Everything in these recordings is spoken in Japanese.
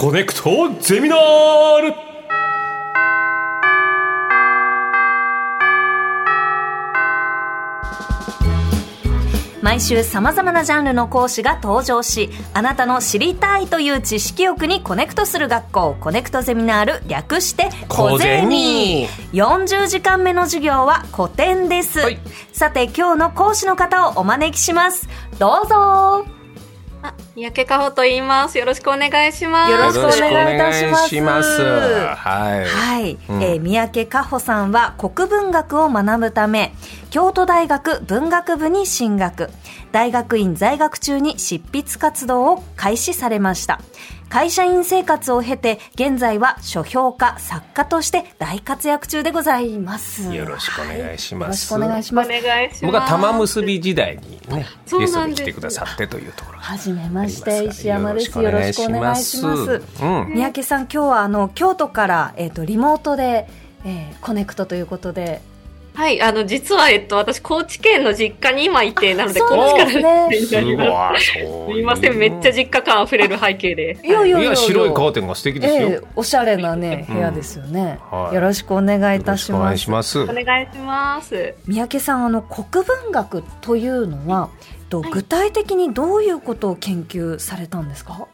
コネクトゼミナール。毎週さまざまなジャンルの講師が登場しあなたの知りたいという知識欲にコネクトする学校コネクトゼミナール略してコネゼミ40時間目の授業は古典です、はい。さて今日の講師の方をお招きします。どうぞ。あ、三宅かほと言います。よろしくお願いします。よろしくお願いいたします。はい、はい、うんえー三宅佳穂さんは国文学を学ぶため京都大学文学部に進学。大学院在学中に執筆活動を開始されました。会社員生活を経て現在は書評家作家として大活躍中でございます。よろしくお願いします。よろしくお願いしおます。願いします。僕は玉結び時代にねそうゲストに来てくださってというところがはじめまして石山です。よろしくお願いします。うん三宅さん今日はあの京都から、えー、とリモートで、えーコネクトということではい、あの、実は、えっと、私、高知県の実家に今いて、なので、高知からで。すみません、めっちゃ実家感あふれる背景で。いやいやいや白いカーテンが素敵ですよ、ええおしゃれなねうん。部屋ですよね、はい。よろしくお願いいたします。いします。お願いします。三宅さんあの国文学というのはとはい。具体的にどういうことを研究されたんですか、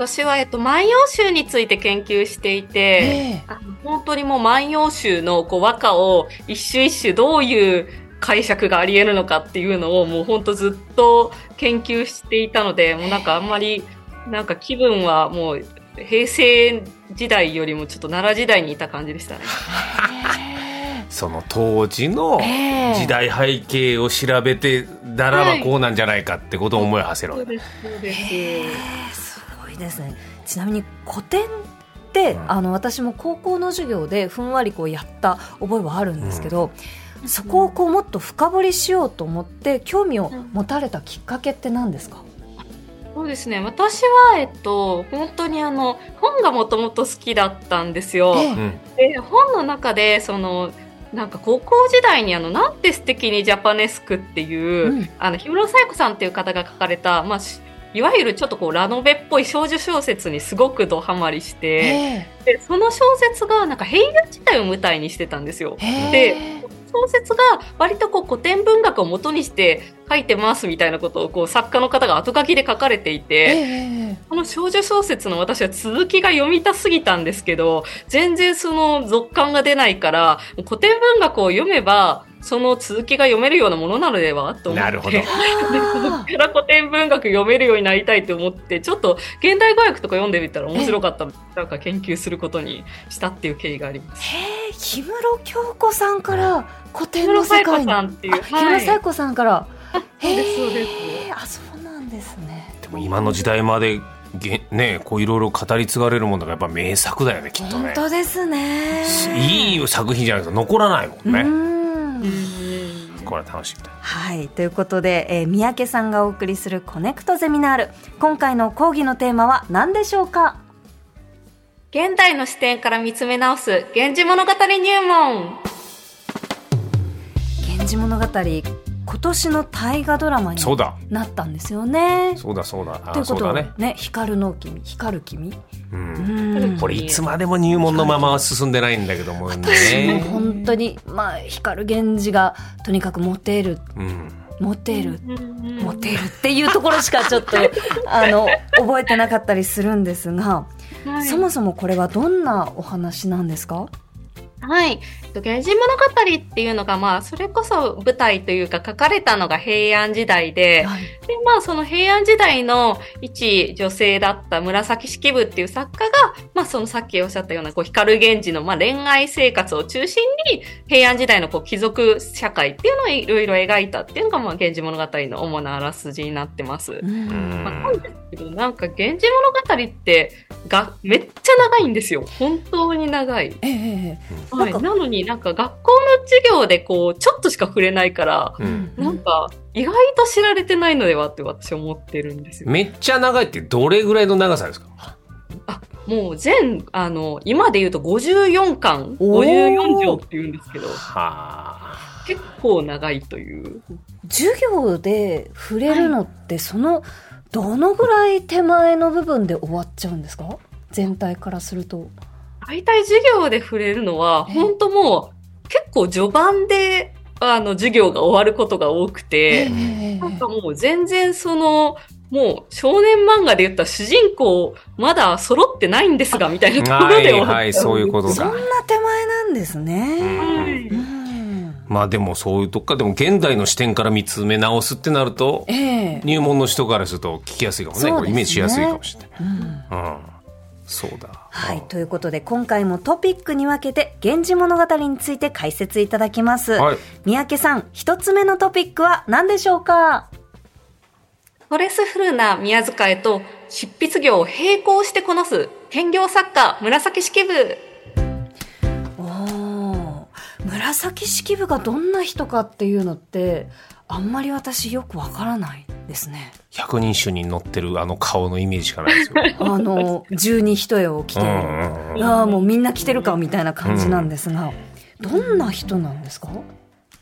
私は、えっと、万葉集について研究していて、ええあの本当にもう万葉集のこう和歌を一首一首どういう解釈があり得るのかっていうのをもう本当ずっと研究していたので、もうなんかあんまり、なんか気分はもう平成時代よりもちょっと奈良時代にいた感じでしたね。その当時のええ時代背景を調べてならばこうなんじゃないかってことを思い馳せるわけそうです、そうです。ですね。ちなみに古典って、うんあの私も高校の授業でふんわりこうやった覚えはあるんですけど、そこをこうもっと深掘りしようと思って興味を持たれたきっかけって何ですか、そうですね。私は、えっと、本当にあの、本がもともと好きだったんですよ。で、本の中で、その、なんか高校時代にあの、なんて素敵にジャパネスクっていう、うん。あの、氷室冴子さんっていう方が書かれた、まあ、しいわゆるちょっとこう、ラノベっぽい少女小説にすごくドハマりして、え。で、その小説がなんか平安時代を舞台にしてたんですよ。え。で小説が割とこう古典文学を元にして書いてますみたいなことをこう作家の方が後書きで書かれていえて、えこの少女小説の私は続きが読みたすぎたんですけど、全然その続感が出ないから、古典文学を読めば、その続きが読めるようなものなのではと思って。なるほど。でそこから古典文学読めるようになりたいと思って、ちょっと現代語訳とか読んでみたら面白かったなんか研究することにしたっていう経緯があります。え氷室京子さんから古典の木村沙子世界に。さんっていう。あ氷室沙子さんから、そうです、そうです。あそうなんですね。でも今の時代までげねこういろいろ語り継がれるものがやっぱ名作だよねきっと本ね当ですね。いい作品じゃないと残らないもんね、うんこれは楽しみだ。はい。ということで、えー三宅さんがお送りするコネクトゼミナール。今回の講義のテーマは何でしょうか？現代の視点から見つめ直す、源氏物語入門。源氏物語今年の大河ドラマにそうだ。なったんですよね。そうだそうだ。ということはね。ね光の君光る君？ううん。んこれいつまでも入門のままは進んでないんだけどもね。本当にまあ光源氏がとにかくモテる。うん。モテる。モモテるっていうところしかちょっと あの覚えてなかったりするんですが、はい、そもそもこれはどんなお話なんですか？はい。えっと源氏物語っていうのが、まあ、それこそ舞台というか書かれたのが平安時代で、はいで、まあ、その平安時代の一女性だった紫式部っていう作家が、まあ、そのさっきおっしゃったような、こう、光源氏の、まあ、恋愛生活を中心に、平安時代の、こう、貴族社会っていうのをいろいろ描いたっていうのが、まあ、源氏物語の主なあらすじになってます。うんまあ、なんですけど、なんか、源氏物語って、が、めっちゃ長いんですよ。本当に長い。ええええはい。なのになんか学校の授業でこう、ちょっとしか触れないから、うんなんか、意外と知られてないのではって私は思ってるんですよ。めっちゃ長いってどれぐらいの長さですか？もう全、あの、今で言うと54巻、おー54条って言うんですけど、はあ結構長いという。授業で触れるのってそのどのぐらい手前の部分で終わっちゃうんですか？全体からすると。大体授業で触れるのは、え本当もう結構序盤で、あの、授業が終わることが多くて、なんかもう全然その、もう少年漫画で言った主人公、まだ揃ってないんですが、みたいなところはいで終わっちゃはい、そういうことだそんな。手前なんですうね。まあでもそういうとこか、でも現代の視点から見つめ直すってなると、ええ入門の人からすると聞きやすいかもね。イメージしやすいかもしれない。うんうん。そうだ。はい。ということで、今回もトピックに分けて、源氏物語について解説いただきます。はい。三宅さん、一つ目のトピックは何でしょうか？ストレスフルな宮遣いと執筆業を並行してこなす兼業作家紫式部おー紫式部がどんな人かっていうのって、あんまり私よくわからないですね。百人種に乗ってるあの顔のイメージしかないですよ。あの、十二一重を着てる。うんうんうんああ、もうみんな着てるかみたいな感じなんですが、どんな人なんですか？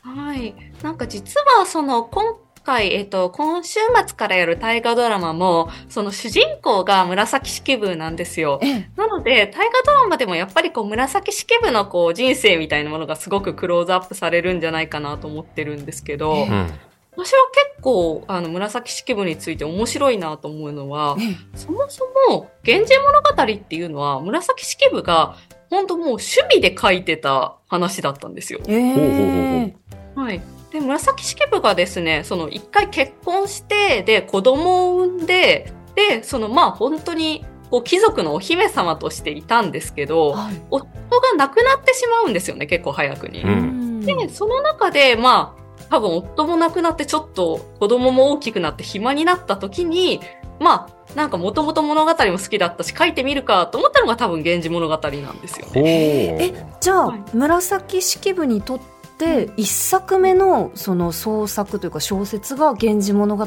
はい。なんか実はその今回、えっと、今週末からやる大河ドラマも、その主人公が紫式部なんですよ。ええ。なので、大河ドラマでもやっぱりこう紫式部のこう人生みたいなものがすごくクローズアップされるんじゃないかなと思ってるんですけど、えうん。私は結構あの紫式部について面白いなと思うのは、えそもそも、源氏物語っていうのは、紫式部が、本当もう趣味で書いてた話だったんですよ。ええほうほうほうほはい。で、紫式部がですね、その一回結婚して、で、子供を産んで、で、そのまあ本当に、こう貴族のお姫様としていたんですけど、はい夫が亡くなってしまうんですよね、結構早くに。うんで、その中で、まあ、多分夫も亡くなってちょっと子供も大きくなって暇になった時に、まあ、なんかもともと物語も好きだったし書いてみるかと思ったのが多分源氏物語なんですよほう。えじゃあ、はい。紫式部にとって一作目のその創作というか小説が「源氏物語」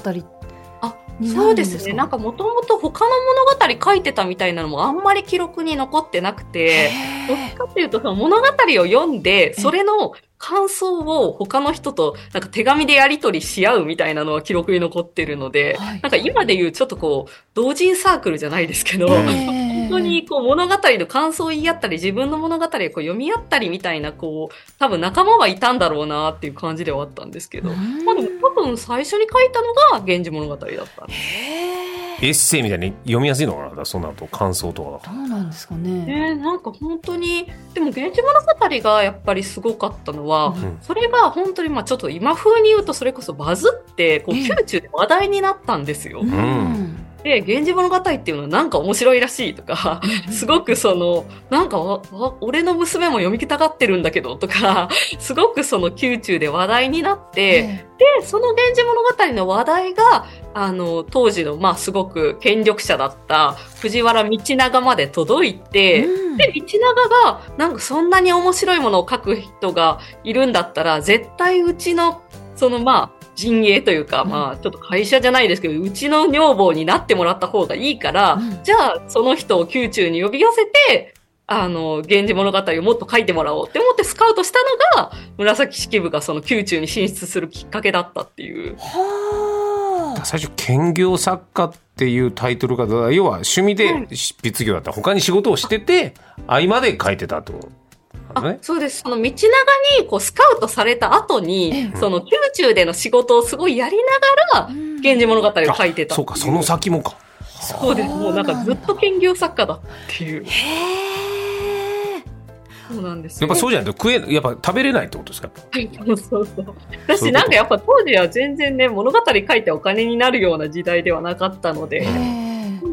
そうるんですか？ですね。なんかもともと他の物語書いてたみたいなのもあんまり記録に残ってなくて、どっちかっていうとその物語を読んで、それの感想を他の人となんか手紙でやり取りし合うみたいなのは記録に残ってるので、はい。なんか今で言うちょっとこう、同人サークルじゃないですけど、うん。本当にこう物語の感想を言い合ったり、自分の物語をこう読み合ったりみたいな、こう、多分仲間はいたんだろうなっていう感じではあったんですけど、うん。まあ多分最初に書いたのが源氏物語だったんで。へえエッセイみたいに読みやすいのかな？その後感想とか。どうなんですかね、ねなんか本当に、でも源氏物語がやっぱりすごかったのは、うん。うんそれが本当にまあちょっと今風に言うとそれこそバズって、こうええ。宮中で話題になったんですよ。うんで、源氏物語っていうのはなんか面白いらしいとか、すごくその、なんか俺の娘も読みたがってるんだけどとか、すごくその宮中で話題になって、え。で、その源氏物語の話題が、あの、当時の、まあ、すごく権力者だった藤原道長まで届いて、うん。で、道長が、なんかそんなに面白いものを書く人がいるんだったら、絶対うちの、そのまあ、陣営というか、うんまあ、ちょっと会社じゃないですけど、うちの女房になってもらった方がいいから、うん。じゃあ、その人を宮中に呼び寄せて、あの、源氏物語をもっと書いてもらおうって思ってスカウトしたのが、紫式部がその宮中に進出するきっかけだったっていう。はあ。最初兼業作家っていうタイトルが要は趣味で執筆業だった。他に仕事をしてて合間で書いてたとあね、そうです。その道長にこうスカウトされた後にえ、その宮中での仕事をすごいやりながら、源氏物語を書いてた。そうかその先もかそうです。もうなんかずっと兼業作家だっていう。へえそうなんですよ。やっぱそうじゃないと食えやっぱ食べれないってことですか？やっぱそうそうそう。私なんかやっぱ当時は全然ね、物語書いてお金になるような時代ではなかったので、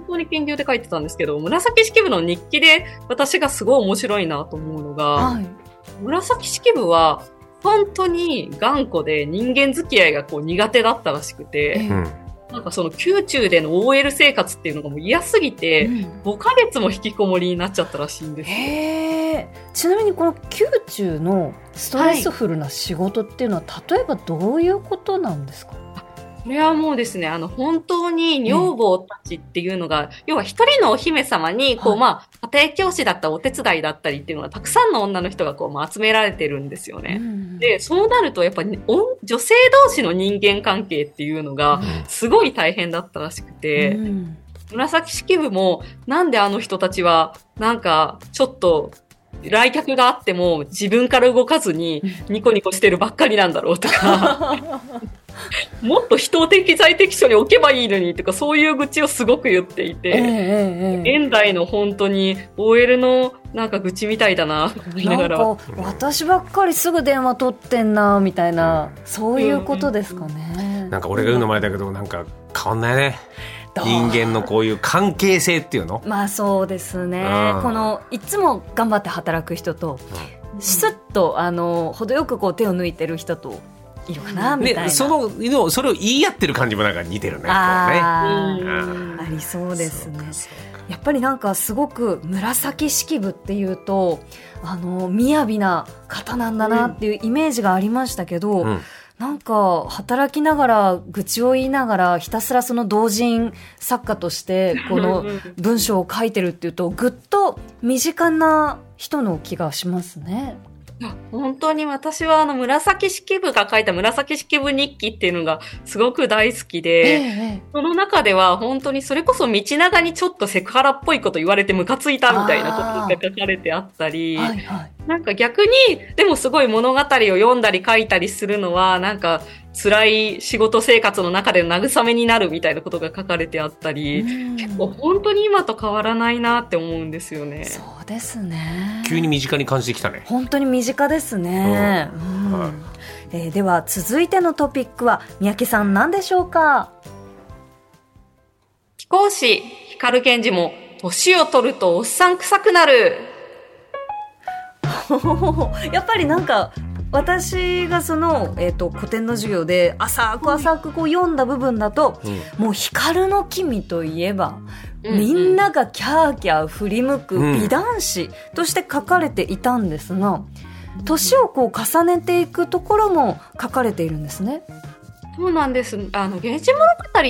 当に研究で書いてたんですけど、紫式部の日記で私がすごい面白いなと思うのが、はい。紫式部は本当に頑固で人間付き合いがこう苦手だったらしくえて、えうん。なんかその宮中での OL 生活っていうのがもう嫌すぎて、うん。5ヶ月も引きこもりになっちゃったらしいんですよ。へえ。ちなみにこの宮中のストレスフルな仕事っていうのは、例えばどういうことなんですか？これはもうですね、あの、本当に女房たちっていうのが、要は一人のお姫様に、こう、はい。まあ、家庭教師だったりお手伝いだったりっていうのが、たくさんの女の人がこう、まあ、集められてるんですよね。うんで、そうなると、やっぱり、お女性同士の人間関係っていうのが、すごい大変だったらしくて、うん。紫式部も、なんであの人たちは、なんか、ちょっと、来客があっても自分から動かずにニコニコしてるばっかりなんだろうとか、もっと人を適材適所に置けばいいのにとか、そういう愚痴をすごく言っていて、ええええ現代の本当に OL のなんか愚痴みたいだな、と思いながら。なんか私ばっかりすぐ電話取ってんなみたいなそういうことですかね。なんか俺が言うのもあれだけどなんか変わんないね人間のこういう関係性っていうの？まあそうですね。うん。このいつも頑張って働く人とスッとあの程よくこう手を抜いてる人といるかなみたいな、ね、そののそれを言い合ってる感じもなんか似てるねこうね。ありそうですね。やっぱりなんかすごく紫式部っていうとあの雅な方なんだなっていうイメージがありましたけど、うんなんか働きながら愚痴を言いながらひたすらその同人作家として この文章を書いてるっていうとぐっと身近な人の気がしますね。本当に私はあの紫式部が書いた紫式部日記っていうのがすごく大好きで、えその中では本当にそれこそ道長にちょっとセクハラっぽいこと言われてムカついたみたいなことが書かれてあったり、はいはい。なんか逆に、でもすごい物語を読んだり書いたりするのは、なんか辛い仕事生活の中での慰めになるみたいなことが書かれてあったり、結構本当に今と変わらないなって思うんですよね。そうですね。急に身近に感じてきたね本当に身近ですね。うんはいえーでは続いてのトピックは三宅さん何でしょうか？貴公子、光源氏も、年を取るとおっさん臭くなる。やっぱりなんか私がその、えー、と古典の授業で浅く浅くこう読んだ部分だと、うん。もう光の君といえば、うんうん。みんながキャーキャー振り向くうん。美男子として書かれていたんですが、年をこう重ねていくところも書かれているんですね。そうなんです。あの、源氏物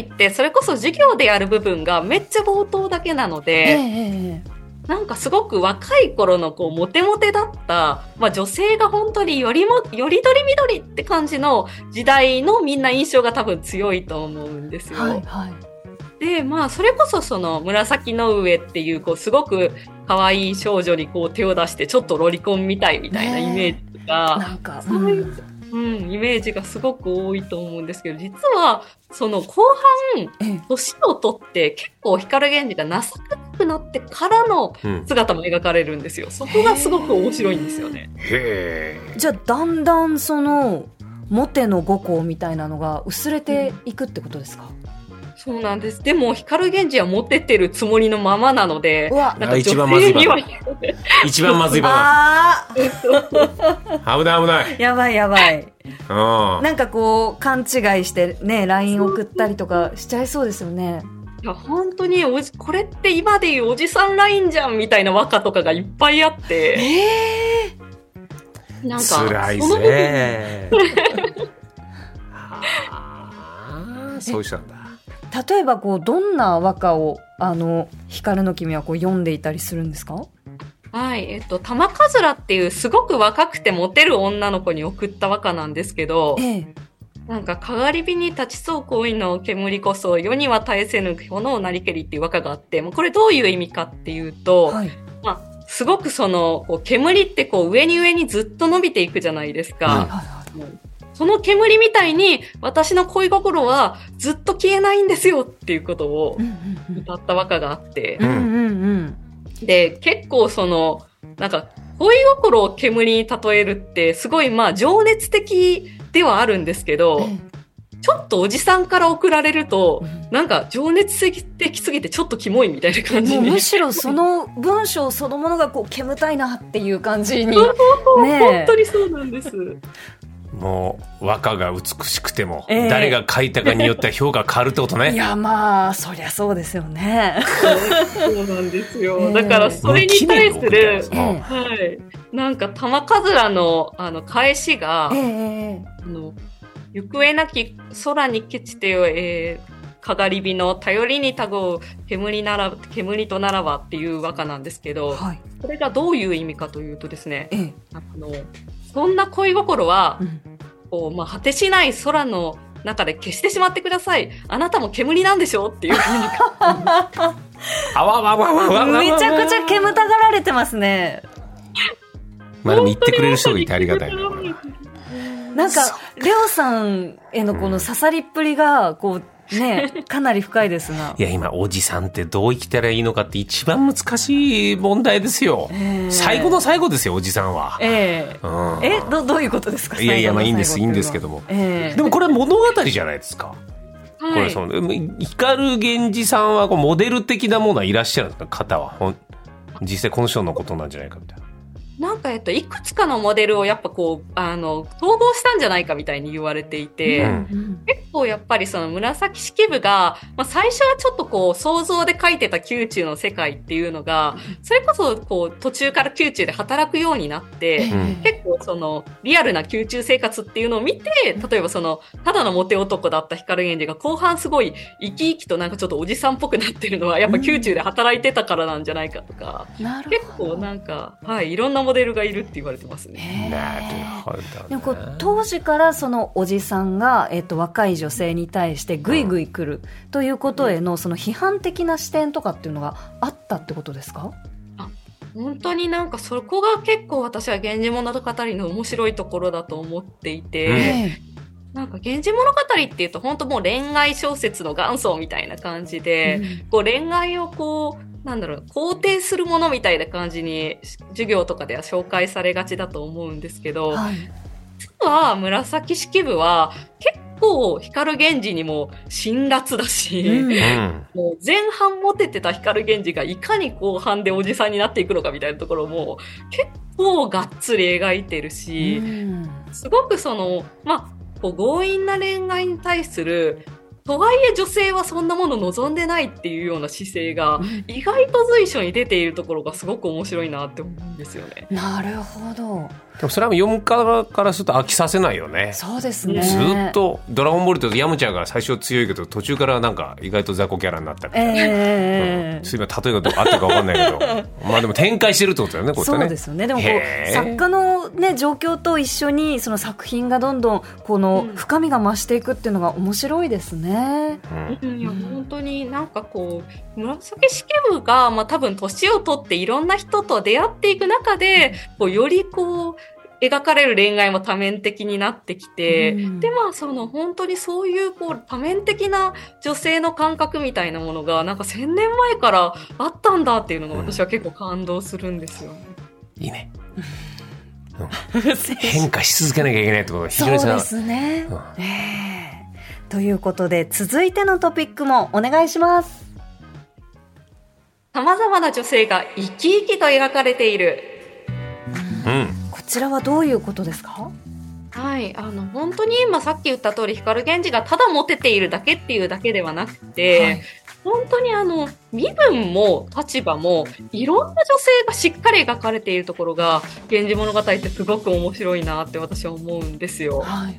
語って、それこそ授業でやる部分がめっちゃ冒頭だけなのえで、ええなんかすごく若い頃のこう、モテモテだった、まあ女性が本当によりも、よりどりみどりって感じの時代のみんな印象が多分強いと思うんですよ。えはいはい。で、まあそれこそその紫の上っていう、こう、すごく可愛い少女にこう手を出してちょっとロリコンみたいみたいなイメージが、なんか、そういううん、イメージがすごく多いと思うんですけど、実は、その後半、ええ年を取って結構光源氏が情けなくなってからのうん姿も描かれるんですよ。そこがすごく面白いんですよね。へえじゃあだんだんそのモテの五行みたいなのが薄れていくってことですか、そうなんです。でも、光源氏はモテてるつもりのままなのでう、わ。なんか一番まずい場一番まずい場あだ危ない危ない。ーやばいやばい。うん。なんかこう勘違いしてね LINE 送ったりとかしちゃいそうですよね。いや本当におじ、これって今でいうおじさんラインじゃんみたいな和歌とかがいっぱいあって、えなんか、辛いぜ。そ ういう人なんだ。ー、例えばこうどんな和歌をあの光の君はこう読んでいたりするんですか？はい、えっと、玉かずらっていうすごく若くてモテる女の子に送った和歌なんですけど、ええ。なんか、かがり火に立ちそう恋の煙こそ世には絶えせぬ炎をなりけりっていう和歌があって、もうこれどういう意味かっていうと、はい。まあ、すごくその、こう煙ってこう上に上にずっと伸びていくじゃないですか。うんはいはいその煙みたいに私の恋心はずっと消えないんですよっていうことを歌った和歌があって。う、んうんうん。で、結構その、なんか、恋心を煙に例えるって、すごいまあ情熱的ではあるんですけど、えちょっとおじさんから送られるとえ、なんか情熱的すぎてちょっとキモいみたいな感じに。むしろその文章そのものがこう煙たいなっていう感じに。ねえ。本当にそうなんです。もう和歌が美しくても、ええ誰が書いたかによっては評価変わるってことねいやまあそりゃそうですよね。そうなんですよ。ええだからそれに対する、ええはい。なんか玉かずらの、あの、返しが、ええあの、行方なき空にケチてよ、えー、かがり火の頼りにたごう煙なら、煙とならばっていう和歌なんですけど、はい。これがどういう意味かというとですね、ええあの、そんな恋心はう、んこう、まあ、果てしない空の中で消してしまってください。あなたも煙なんでしょっていうふうに。あわわわわわわめちゃくちゃ煙たがられてますね。まあでも言ってくれる人がいてありがたいな。これはなんか、レオさんへのこの刺さりっぷりが、こう、ね、かなり深いですが い。や、今、おじさんってどう生きたらいいのかって一番難しい問題ですよ。ええ最後の最後ですよ、おじさんは。ええうんえ、ど、どういうことですか？いやいやまあいいんですいいんですけどもええでもこれ物語じゃないですか。こはい。れその、光源氏さんはこうモデル的なものはいらっしゃるんですか？方は。実際この人のことなんじゃないかみたいな。なんか、えっと、いくつかのモデルをやっぱこう、あの、統合したんじゃないかみたいに言われていて、結構やっぱりその紫式部が、まあ、最初はちょっとこう想像で描いてた宮中の世界っていうのが、それこそこう途中から宮中で働くようになって、うん。結構そのリアルな宮中生活っていうのを見て、例えばそのただのモテ男だった光源氏が後半すごい生き生きとなんかちょっとおじさんっぽくなってるのはやっぱ宮中で働いてたからなんじゃないかとか、結。構なんか、はい、いろんなモデルがいるって言われてますね。なるほど、ね。でもこう当時からそのおじさんが、えっと若い女性に対してグイグイ来るということへのその批判的な視点とかっていうのがあったってことですか？本当になんかそこが結構私は源氏物語の面白いところだと思っていて、えなんか源氏物語っていうと本当もう恋愛小説の元祖みたいな感じえで、こう恋愛をこう、なんだろう、肯定するものみたいな感じに授業とかでは紹介されがちだと思うんですけど、はい実は紫式部は結構光源氏にも辛辣だし、うんうん。もう前半モテてた光源氏がいかに後半でおじさんになっていくのかみたいなところも結構がっつり描いてるし、うんすごくその、まあ、こう強引な恋愛に対する、とはいえ女性はそんなもの望んでないっていうような姿勢が意外と随所に出ているところがすごく面白いなって思うんですよね。なるほどでもそれは読む側からすると飽きさせないよね。そうですね。ずっと「ドラゴンボール」とヤムチャが最初強いけど途中からなんか意外と雑魚キャラになったみたいな。ええうん、すいません例えがどう合ってるか分かんないけど。まあでも展開してるってことだよねこうやってねそうですよね。でもこう作家の、ね、状況と一緒にその作品がどんどんこのうん深みが増していくっていうのが面白いですね。うん。うん。いや本当になんかこう紫式部が、まあ、多分年を取っていろんな人と出会っていく中でこうよりこう描かれる恋愛も多面的になってきて、うん。でまあその本当にそういうこう多面的な女性の感覚みたいなものがなんか千年前からあったんだっていうのが私は結構感動するんですよ。ね。いいね。変化し続けなきゃいけないってことが非常にさそうですね、うんえ。えということで続いてのトピックもお願いします。様々な女性が生き生きと描かれている。うん。こちらはどういうことですか？はい、あの本当に今さっき言った通り光源氏がただモテているだけっていうだけではなくて、はい。本当にあの身分も立場もいろんな女性がしっかり描かれているところが「源氏物語」ってすごく面白いなって私は思うんですよ。はい。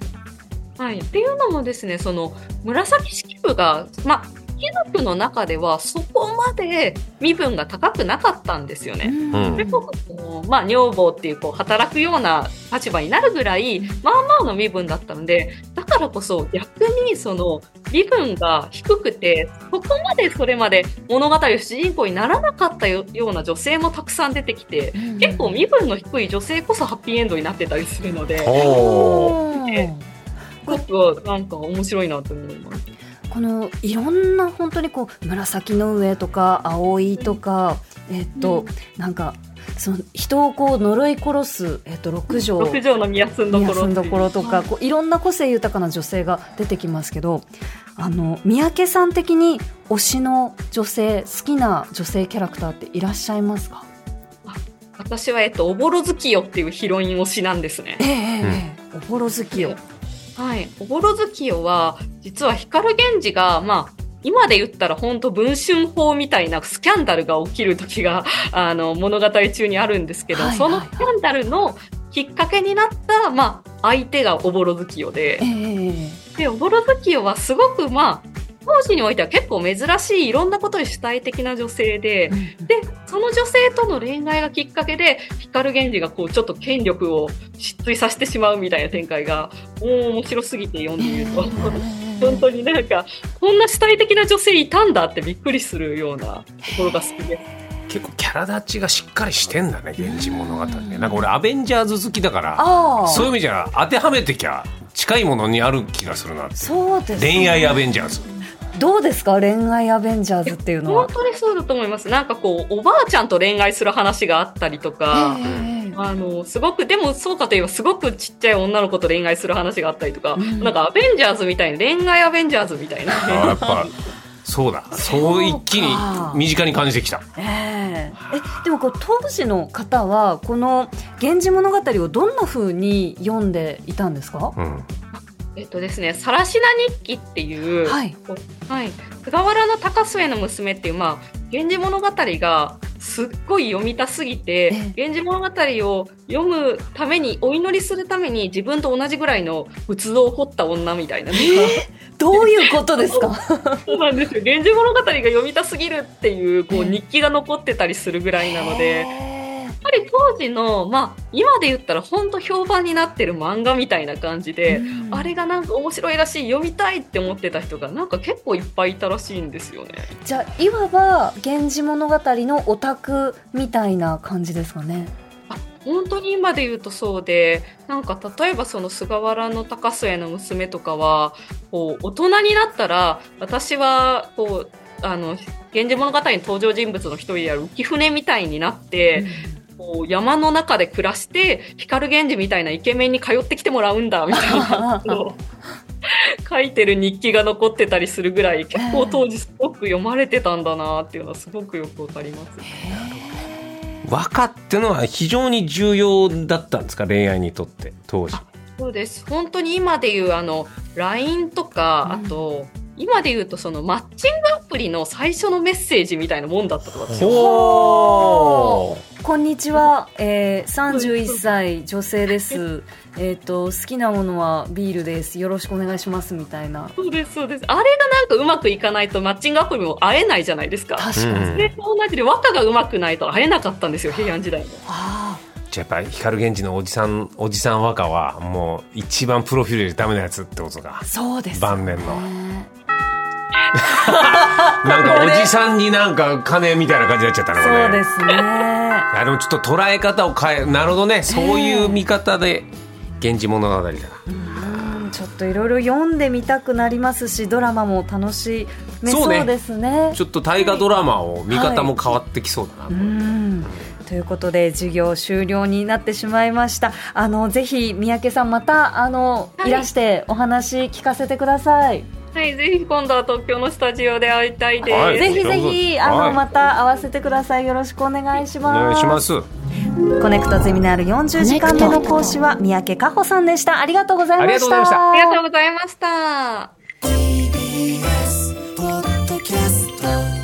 はい、っていうのもですねその紫式部がまあ貴族の中ではそこまで身分が高くなかったんですよね。うんそれこそまあ、女房っていうこう働くような立場になるぐらい、まあまあの身分だったので、だからこそ逆にその身分が低くて、そこまでそれまで物語の主人公にならなかったよような女性もたくさん出てきて、結構身分の低い女性こそハッピーエンドになってたりするので、すごくなんか面白いなと思います。このいろんな本当にこう紫の上とか葵とか、えっと、なんかその人をこう呪い殺す、えっと、六条。六条の宮住んどころどころとか、はいこういろんな個性豊かな女性が出てきますけどあの三宅さん的に推しの女性好きな女性キャラクターっていらっしゃいますか？私は、えっと、おぼろ月夜っていうヒロイン推しなんですね。ええええおぼろ月よ。はい。おぼろ月夜は、実は光源氏が、まあ、今で言ったら本当文春法みたいなスキャンダルが起きる時が、あの、物語中にあるんですけど、はいはいそのスキャンダルのきっかけになった、まあ、相手がおぼろ月夜で。え、え。で、おぼろ月夜はすごく、まあ、当時においては結構珍しいいろんなことに主体的な女性で、で、その女性との恋愛がきっかけで、光源氏がこう、ちょっと権力を失墜させてしまうみたいな展開が、もう面白すぎて読んでいると。本当になんか、こんな主体的な女性いたんだってびっくりするようなところが好きです。結構キャラ立ちがしっかりしてんだね「源氏物語」ね。なんか俺アベンジャーズ好きだからああそういう意味じゃ当てはめてきゃ近いものにある気がするなってそうですね。恋愛アベンジャーズどうですか？恋愛アベンジャーズっていうのは。本当にそうだと思います。なんかこう、おばあちゃんと恋愛する話があったりとか、ええあの、すごく、でもそうかといえばすごくちっちゃい女の子と恋愛する話があったりとか、ん。なんかアベンジャーズみたいな、恋愛アベンジャーズみたいな。あやっぱそうだ。そう一気に身近に感じてきた。ええ。えでもこう当時の方はこの「源氏物語」をどんな風に読んでいたんですか、うんえっとですね、さらしな日記っていう、はい。はい、菅原の高末の娘っていう、まあ、源氏物語がすっごい読みたすぎて、源氏物語を読むために、お祈りするために自分と同じぐらいの仏像を彫った女みたいな。どういうことですか？そうなんですよ。源氏物語が読みたすぎるっていう、こう、日記が残ってたりするぐらいなので、ぱり当時の、まあ、今で言ったら本当評判になってる漫画みたいな感じで、うん。あれがなんか面白いらしい、読みたいって思ってた人がなんか結構いっぱいいたらしいんですよね。じゃあいわば「源氏物語」のオタクみたいな感じですかね。本当に今で言うとそうで、なんか例えばその菅原の高末の娘とかは、こう、大人になったら、私は、こう、あの、源氏物語の登場人物の一人である浮舟みたいになって、こう山の中で暮らして、光源氏みたいなイケメンに通ってきてもらうんだ、みたいな 書いてる日記が残ってたりするぐらい、結構当時すごく読まれてたんだなっていうのはすごくよくわかります。和歌ってのは非常に重要だったんですか恋愛にとって当時そうです。本当に今で言うあの LINE とか、うんあと今で言うとそのマッチングアプリの最初のメッセージみたいなもんだったとかですよ。ほこんにちは、えー、31歳女性です。えっ、と好きなものはビールです。よろしくお願いしますみたいな。そうですそうです。あれがなんかうまくいかないとマッチングアプリも会えないじゃないですか。確かに、うんそれと同じで和歌がうまくないと会えなかったんですよ平安時代も。あじゃあやっぱり光源氏のおじさんおじさん和歌はもう一番プロフィールでダメなやつってことか。あそうです。晩年の。ね。なんかおじさんになんか金みたいな感じになっちゃったねこれ。そうですねいやでもちょっと捉え方を変えなるほどね。そういう見方で「源氏物語」だな。うん。ちょっといろいろ読んでみたくなりますしドラマも楽しめそうですね。ちょっと大河ドラマを見方も変わってきそうだな、うん。ということで授業終了になってしまいました。あのぜひ三宅さんまたあの、はい。い、らしてお話聞かせてください、はいぜひ今度は東京のスタジオで会いたいです、はい、ぜひぜひあの、はい、また会わせてください。よろしくお願いします。お願い。しますコネクトゼミナール40時間目の講師は三宅佳穂さんでした。ありがとうございました。ありがとうございました。TBS ポッドキャスト。